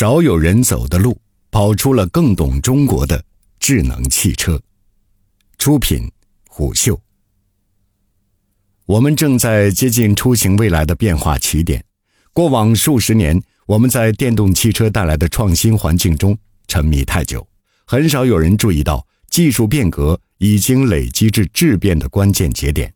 少有人走的路，跑出了更懂中国的智能汽车。出品：虎嗅。我们正在接近出行未来的变化起点。过往数十年，我们在电动汽车带来的创新环境中沉迷太久，很少有人注意到技术变革已经累积至质变的关键节点。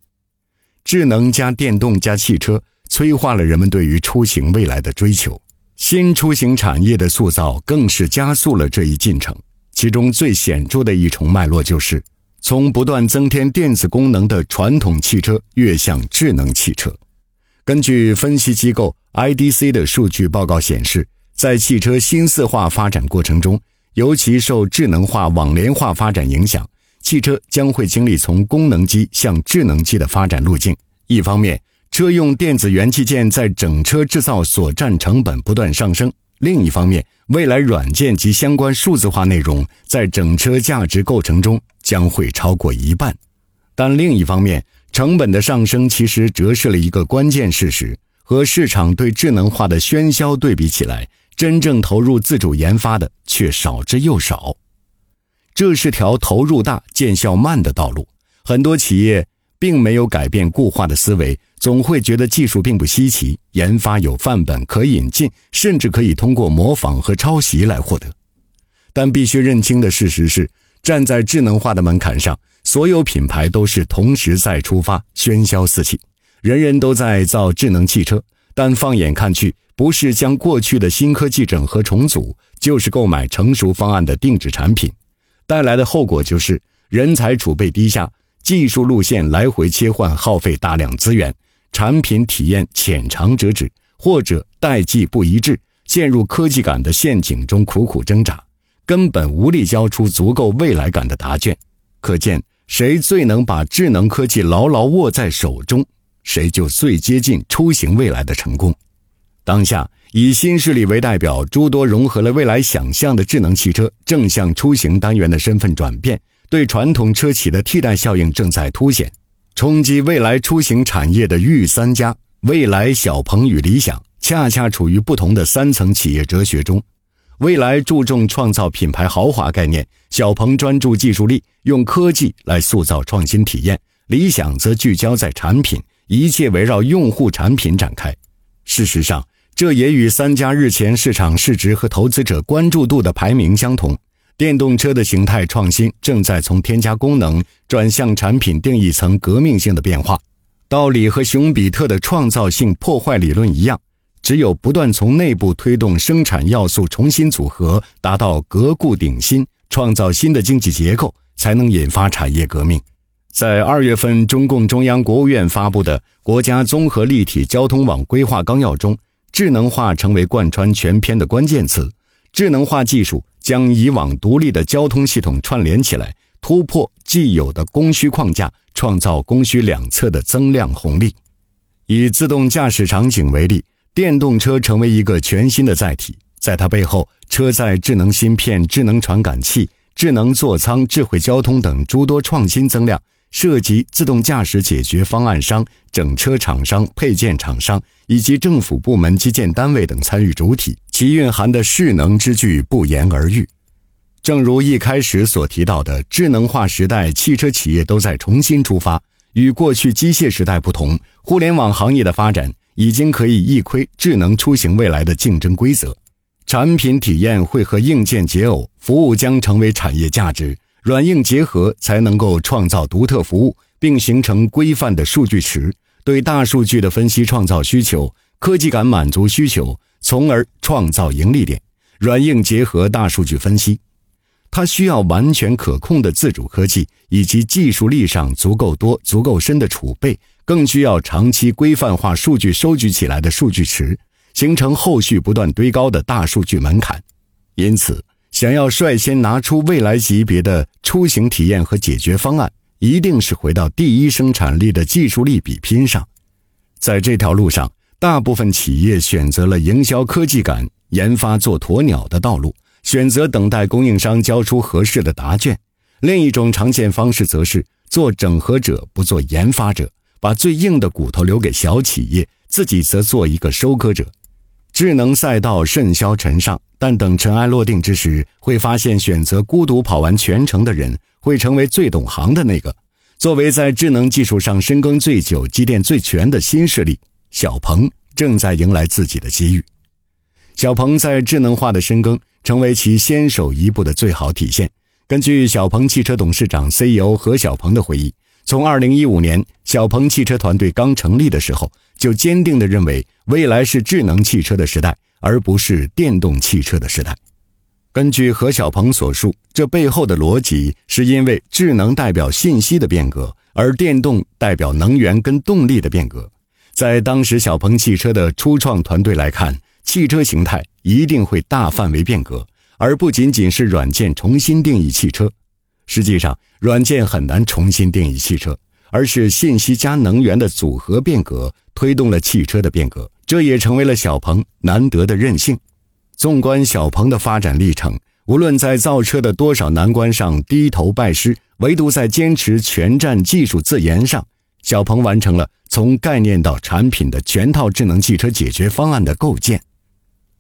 智能加电动加汽车，催化了人们对于出行未来的追求。新出行产业的塑造更是加速了这一进程。其中最显著的一重脉络就是，从不断增添电子功能的传统汽车跃向智能汽车。根据分析机构 IDC 的数据报告显示，在汽车新四化发展过程中，尤其受智能化、网联化发展影响，汽车将会经历从功能机向智能机的发展路径。一方面，车用电子元器件在整车制造所占成本不断上升；另一方面，未来软件及相关数字化内容在整车价值构成中将会超过一半。但另一方面，成本的上升其实折射了一个关键事实：和市场对智能化的喧嚣对比起来，真正投入自主研发的却少之又少。这是条投入大、见效慢的道路。很多企业。并没有改变固化的思维，总会觉得技术并不稀奇，研发有范本可引进，甚至可以通过模仿和抄袭来获得。但必须认清的事实是，站在智能化的门槛上，所有品牌都是同时在出发，喧嚣四起，人人都在造智能汽车。但放眼看去，不是将过去的新科技整合重组，就是购买成熟方案的定制产品，带来的后果就是人才储备低下。技术路线来回切换，耗费大量资源；产品体验浅尝辄止，或者代际不一致，陷入科技感的陷阱中苦苦挣扎，根本无力交出足够未来感的答卷。可见，谁最能把智能科技牢牢握在手中，谁就最接近出行未来的成功。当下，以新势力为代表，诸多融合了未来想象的智能汽车，正向出行单元的身份转变。对传统车企的替代效应正在凸显，冲击未来出行产业的御三家——未来、小鹏与理想，恰恰处于不同的三层企业哲学中。未来注重创造品牌豪华概念，小鹏专注技术力，用科技来塑造创新体验，理想则聚焦在产品，一切围绕用户产品展开。事实上，这也与三家日前市场市值和投资者关注度的排名相同。电动车的形态创新正在从添加功能转向产品定义层革命性的变化。道理和熊彼特的创造性破坏理论一样，只有不断从内部推动生产要素重新组合，达到革故鼎新，创造新的经济结构，才能引发产业革命。在二月份，中共中央、国务院发布的《国家综合立体交通网规划纲要》中，智能化成为贯穿全篇的关键词。智能化技术。将以往独立的交通系统串联起来，突破既有的供需框架，创造供需两侧的增量红利。以自动驾驶场景为例，电动车成为一个全新的载体，在它背后，车载智能芯片、智能传感器、智能座舱、智慧交通等诸多创新增量。涉及自动驾驶解决方案商、整车厂商、配件厂商以及政府部门、基建单位等参与主体，其蕴含的势能之巨不言而喻。正如一开始所提到的，智能化时代，汽车企业都在重新出发。与过去机械时代不同，互联网行业的发展已经可以一窥智能出行未来的竞争规则。产品体验会和硬件结耦，服务将成为产业价值。软硬结合才能够创造独特服务，并形成规范的数据池。对大数据的分析创造需求，科技感满足需求，从而创造盈利点。软硬结合大数据分析，它需要完全可控的自主科技，以及技术力上足够多、足够深的储备，更需要长期规范化数据收集起来的数据池，形成后续不断堆高的大数据门槛。因此。想要率先拿出未来级别的出行体验和解决方案，一定是回到第一生产力的技术力比拼上。在这条路上，大部分企业选择了营销科技感、研发做鸵鸟的道路，选择等待供应商交出合适的答卷。另一种常见方式则是做整合者，不做研发者，把最硬的骨头留给小企业，自己则做一个收割者。智能赛道甚嚣尘上，但等尘埃落定之时，会发现选择孤独跑完全程的人会成为最懂行的那个。作为在智能技术上深耕最久、积淀最全的新势力，小鹏正在迎来自己的机遇。小鹏在智能化的深耕，成为其先手一步的最好体现。根据小鹏汽车董事长 CEO 何小鹏的回忆，从2015年小鹏汽车团队刚成立的时候，就坚定地认为未来是智能汽车的时代，而不是电动汽车的时代。根据何小鹏所述，这背后的逻辑是因为智能代表信息的变革，而电动代表能源跟动力的变革。在当时小鹏汽车的初创团队来看，汽车形态一定会大范围变革，而不仅仅是软件重新定义汽车。实际上，软件很难重新定义汽车，而是信息加能源的组合变革推动了汽车的变革，这也成为了小鹏难得的韧性。纵观小鹏的发展历程，无论在造车的多少难关上低头拜师，唯独在坚持全站技术自研上，小鹏完成了从概念到产品的全套智能汽车解决方案的构建。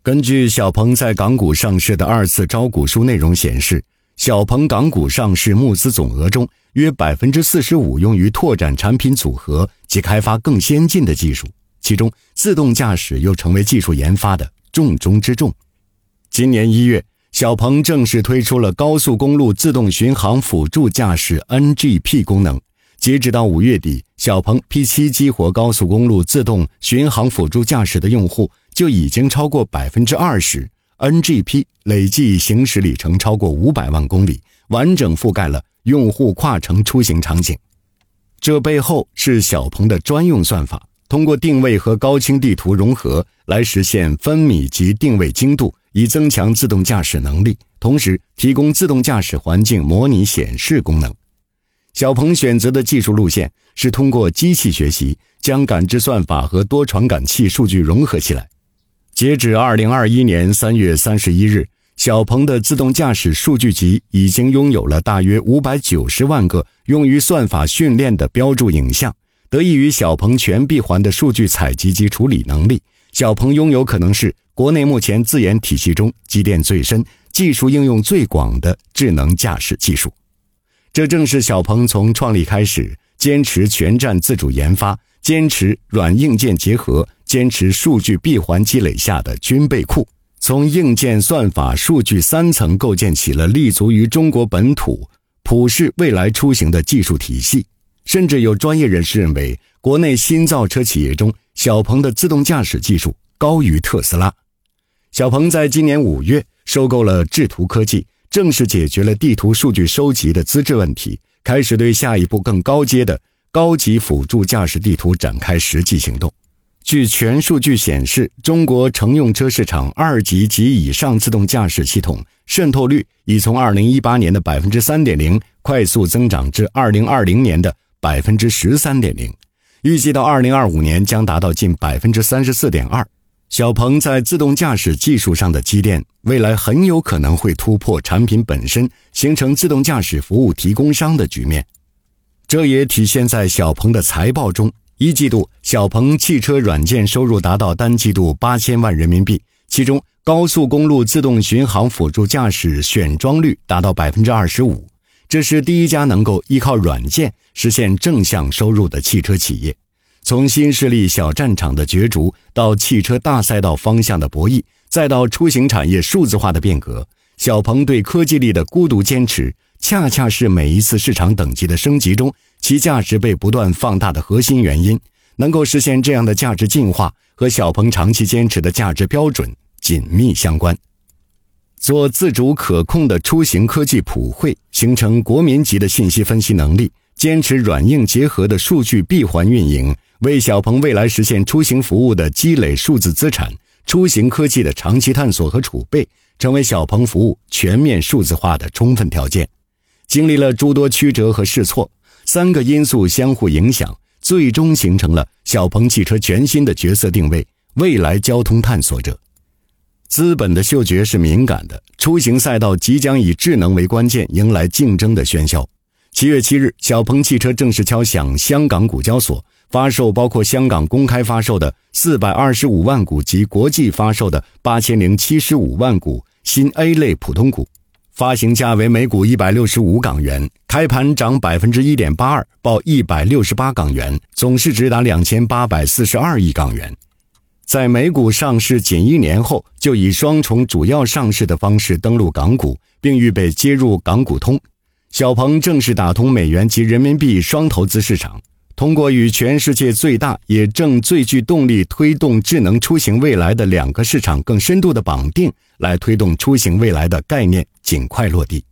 根据小鹏在港股上市的二次招股书内容显示，小鹏港股上市募资总额中，约百分之四十五用于拓展产品组合及开发更先进的技术，其中自动驾驶又成为技术研发的重中之重。今年一月，小鹏正式推出了高速公路自动巡航辅助驾驶 NGP 功能。截止到五月底，小鹏 P7 激活高速公路自动巡航辅助驾驶的用户就已经超过百分之二十，NGP 累计行驶里程超过五百万公里，完整覆盖了用户跨城出行场景。这背后是小鹏的专用算法，通过定位和高清地图融合来实现分米级定位精度，以增强自动驾驶能力，同时提供自动驾驶环境模拟显示功能。小鹏选择的技术路线是通过机器学习，将感知算法和多传感器数据融合起来。截止二零二一年三月三十一日，小鹏的自动驾驶数据集已经拥有了大约五百九十万个用于算法训练的标注影像。得益于小鹏全闭环的数据采集及处理能力，小鹏拥有可能是国内目前自研体系中积淀最深、技术应用最广的智能驾驶技术。这正是小鹏从创立开始，坚持全站自主研发，坚持软硬件结合，坚持数据闭环积累下的军备库。从硬件、算法、数据三层构建起了立足于中国本土、普世未来出行的技术体系。甚至有专业人士认为，国内新造车企业中，小鹏的自动驾驶技术高于特斯拉。小鹏在今年五月收购了智图科技。正式解决了地图数据收集的资质问题，开始对下一步更高阶的高级辅助驾驶地图展开实际行动。据全数据显示，中国乘用车市场二级及以上自动驾驶系统渗透率已从二零一八年的百分之三点零快速增长至二零二零年的百分之十三点零，预计到二零二五年将达到近百分之三十四点二。小鹏在自动驾驶技术上的积淀，未来很有可能会突破产品本身，形成自动驾驶服务提供商的局面。这也体现在小鹏的财报中。一季度，小鹏汽车软件收入达到单季度八千万人民币，其中高速公路自动巡航辅助驾驶选装率达到百分之二十五，这是第一家能够依靠软件实现正向收入的汽车企业。从新势力小战场的角逐，到汽车大赛道方向的博弈，再到出行产业数字化的变革，小鹏对科技力的孤独坚持，恰恰是每一次市场等级的升级中，其价值被不断放大的核心原因。能够实现这样的价值进化，和小鹏长期坚持的价值标准紧密相关。做自主可控的出行科技普惠，形成国民级的信息分析能力，坚持软硬结合的数据闭环运营。为小鹏未来实现出行服务的积累数字资产、出行科技的长期探索和储备，成为小鹏服务全面数字化的充分条件。经历了诸多曲折和试错，三个因素相互影响，最终形成了小鹏汽车全新的角色定位——未来交通探索者。资本的嗅觉是敏感的，出行赛道即将以智能为关键，迎来竞争的喧嚣。七月七日，小鹏汽车正式敲响香港股交所。发售包括香港公开发售的四百二十五万股及国际发售的八千零七十五万股新 A 类普通股，发行价为每股一百六十五港元，开盘涨百分之一点八二，报一百六十八港元，总市值达两千八百四十二亿港元。在美股上市仅一年后，就以双重主要上市的方式登陆港股，并预备接入港股通。小鹏正式打通美元及人民币双投资市场，通过与全世界最大也正最具动力推动智能出行未来的两个市场更深度的绑定，来推动出行未来的概念尽快落地。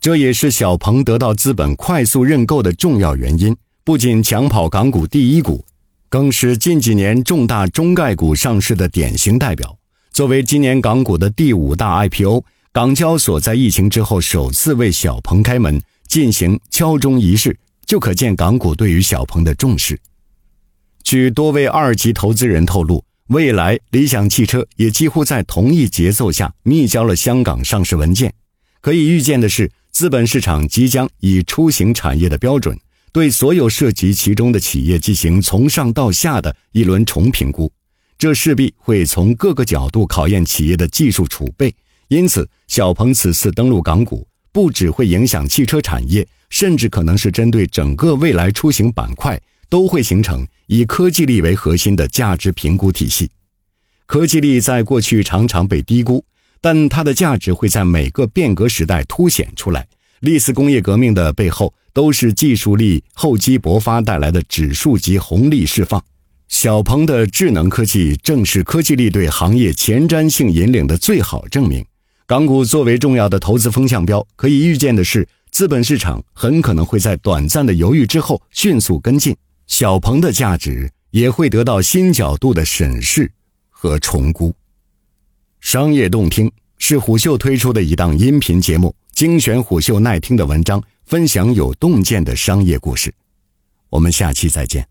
这也是小鹏得到资本快速认购的重要原因。不仅抢跑港股第一股。更是近几年重大中概股上市的典型代表。作为今年港股的第五大 IPO，港交所在疫情之后首次为小鹏开门进行敲钟仪式，就可见港股对于小鹏的重视。据多位二级投资人透露，未来理想汽车也几乎在同一节奏下密交了香港上市文件。可以预见的是，资本市场即将以出行产业的标准。对所有涉及其中的企业进行从上到下的一轮重评估，这势必会从各个角度考验企业的技术储备。因此，小鹏此次登陆港股，不只会影响汽车产业，甚至可能是针对整个未来出行板块，都会形成以科技力为核心的价值评估体系。科技力在过去常常被低估，但它的价值会在每个变革时代凸显出来。历次工业革命的背后，都是技术力厚积薄发带来的指数级红利释放。小鹏的智能科技正是科技力对行业前瞻性引领的最好证明。港股作为重要的投资风向标，可以预见的是，资本市场很可能会在短暂的犹豫之后迅速跟进，小鹏的价值也会得到新角度的审视和重估。商业洞听是虎嗅推出的一档音频节目。精选虎嗅耐听的文章，分享有洞见的商业故事。我们下期再见。